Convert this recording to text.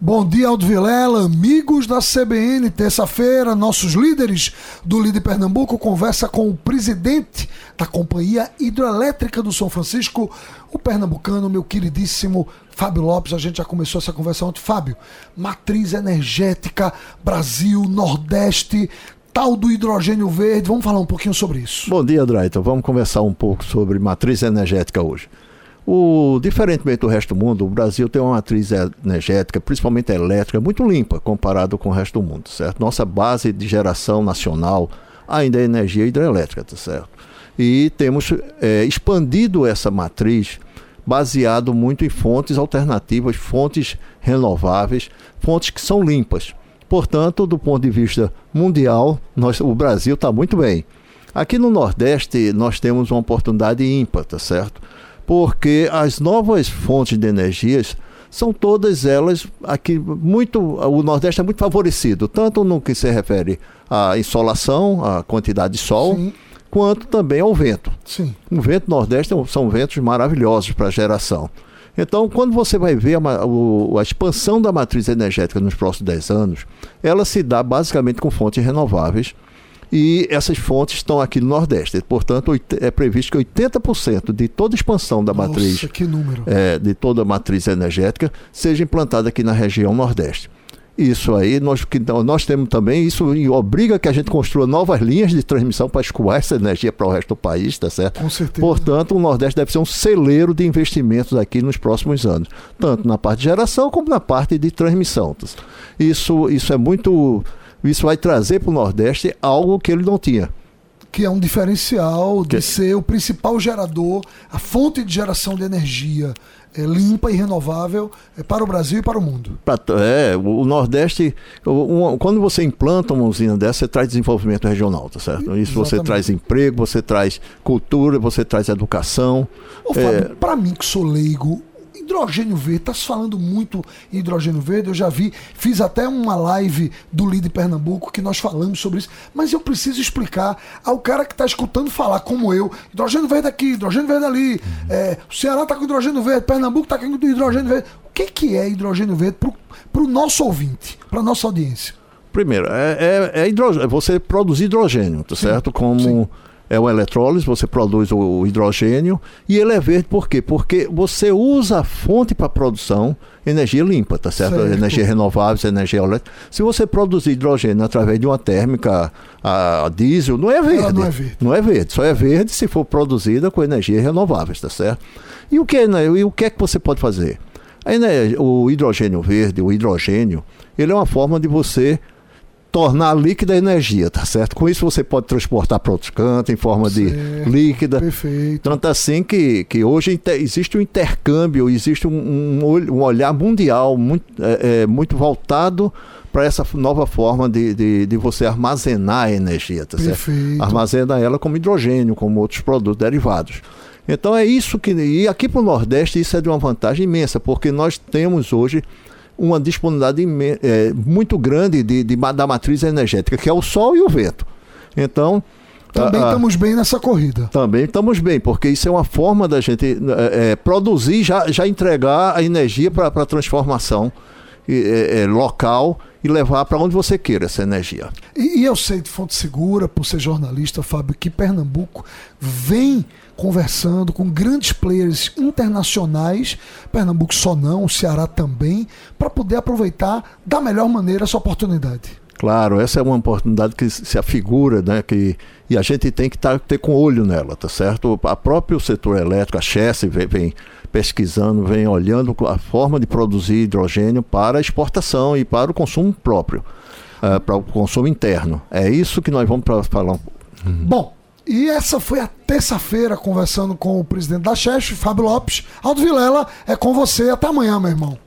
Bom dia, Aldo Vilela, amigos da CBN. Terça-feira, nossos líderes do Líder Pernambuco conversa com o presidente da Companhia Hidroelétrica do São Francisco, o pernambucano, meu queridíssimo Fábio Lopes. A gente já começou essa conversa ontem. Fábio, matriz energética, Brasil, Nordeste, tal do hidrogênio verde. Vamos falar um pouquinho sobre isso. Bom dia, Drayton. Vamos conversar um pouco sobre matriz energética hoje. O, diferentemente do resto do mundo, o Brasil tem uma matriz energética, principalmente elétrica, muito limpa comparado com o resto do mundo, certo? Nossa base de geração nacional ainda é energia hidrelétrica, tá certo? E temos é, expandido essa matriz baseado muito em fontes alternativas, fontes renováveis, fontes que são limpas. Portanto, do ponto de vista mundial, nós, o Brasil está muito bem. Aqui no Nordeste, nós temos uma oportunidade ímpar, tá certo? Porque as novas fontes de energias são todas elas aqui muito o Nordeste é muito favorecido tanto no que se refere à insolação à quantidade de sol Sim. quanto também ao vento Sim. o vento Nordeste são ventos maravilhosos para geração então quando você vai ver a, a, a expansão da matriz energética nos próximos 10 anos ela se dá basicamente com fontes renováveis e essas fontes estão aqui no Nordeste. Portanto, é previsto que 80% de toda expansão da Nossa, matriz, é, de toda a matriz energética, seja implantada aqui na região Nordeste. Isso aí, nós, que, nós temos também, isso obriga que a gente construa novas linhas de transmissão para escoar essa energia para o resto do país, tá certo? Com certeza. Portanto, o Nordeste deve ser um celeiro de investimentos aqui nos próximos anos, tanto na parte de geração como na parte de transmissão. Tá isso, isso é muito isso vai trazer para o Nordeste algo que ele não tinha. Que é um diferencial de que... ser o principal gerador, a fonte de geração de energia é, limpa e renovável é, para o Brasil e para o mundo. É, o Nordeste, quando você implanta uma usina dessa, você traz desenvolvimento regional, tá certo? Isso Exatamente. você traz emprego, você traz cultura, você traz educação. Ô, Fábio, é... para mim que sou leigo, hidrogênio verde, tá se falando muito em hidrogênio verde, eu já vi, fiz até uma live do Lide Pernambuco que nós falamos sobre isso, mas eu preciso explicar ao cara que está escutando falar, como eu, hidrogênio verde aqui, hidrogênio verde ali, é, o Ceará está com hidrogênio verde, Pernambuco está com hidrogênio verde. O que, que é hidrogênio verde para o nosso ouvinte, para nossa audiência? Primeiro, é, é, é, hidrogênio, é você produzir hidrogênio, tá certo? Como sim é o eletrólise, você produz o hidrogênio e ele é verde por quê? Porque você usa a fonte para produção energia limpa, tá certo? certo? Energia renovável, energia elétrica. Se você produzir hidrogênio através de uma térmica a, a diesel, não é verde. Ela não é verde. Não é verde, só é verde se for produzida com energia renovável, tá certo? E o que, né? e o que é que você pode fazer? Aí, né, o hidrogênio verde, o hidrogênio, ele é uma forma de você tornar líquida a energia, tá certo? Com isso você pode transportar para outros cantos em forma certo, de líquida. Perfeito. Tanto assim que, que hoje existe um intercâmbio, existe um, um, olhar mundial muito, é, é, muito voltado para essa nova forma de, de, de, você armazenar a energia, tá Perfeito. certo? Armazena ela como hidrogênio, como outros produtos derivados. Então é isso que. E aqui para o Nordeste isso é de uma vantagem imensa, porque nós temos hoje uma disponibilidade é, muito grande de, de, da matriz energética, que é o sol e o vento. Então. Também estamos bem nessa corrida. Também estamos bem, porque isso é uma forma da gente é, é produzir, já, já entregar a energia para a transformação é, é, local e levar para onde você queira essa energia. E, e, eu sei de fonte segura, por ser jornalista, Fábio, que Pernambuco vem conversando com grandes players internacionais, Pernambuco só não, o Ceará também, para poder aproveitar da melhor maneira essa oportunidade. Claro, essa é uma oportunidade que se afigura, né? Que, e a gente tem que tá, ter com olho nela, tá certo? A próprio setor elétrico, a Chess vem, vem pesquisando, vem olhando a forma de produzir hidrogênio para exportação e para o consumo próprio, uh, para o consumo interno. É isso que nós vamos falar. Uhum. Bom, e essa foi a terça-feira conversando com o presidente da Chess, Fábio Lopes. Aldo Vilela, é com você. Até amanhã, meu irmão.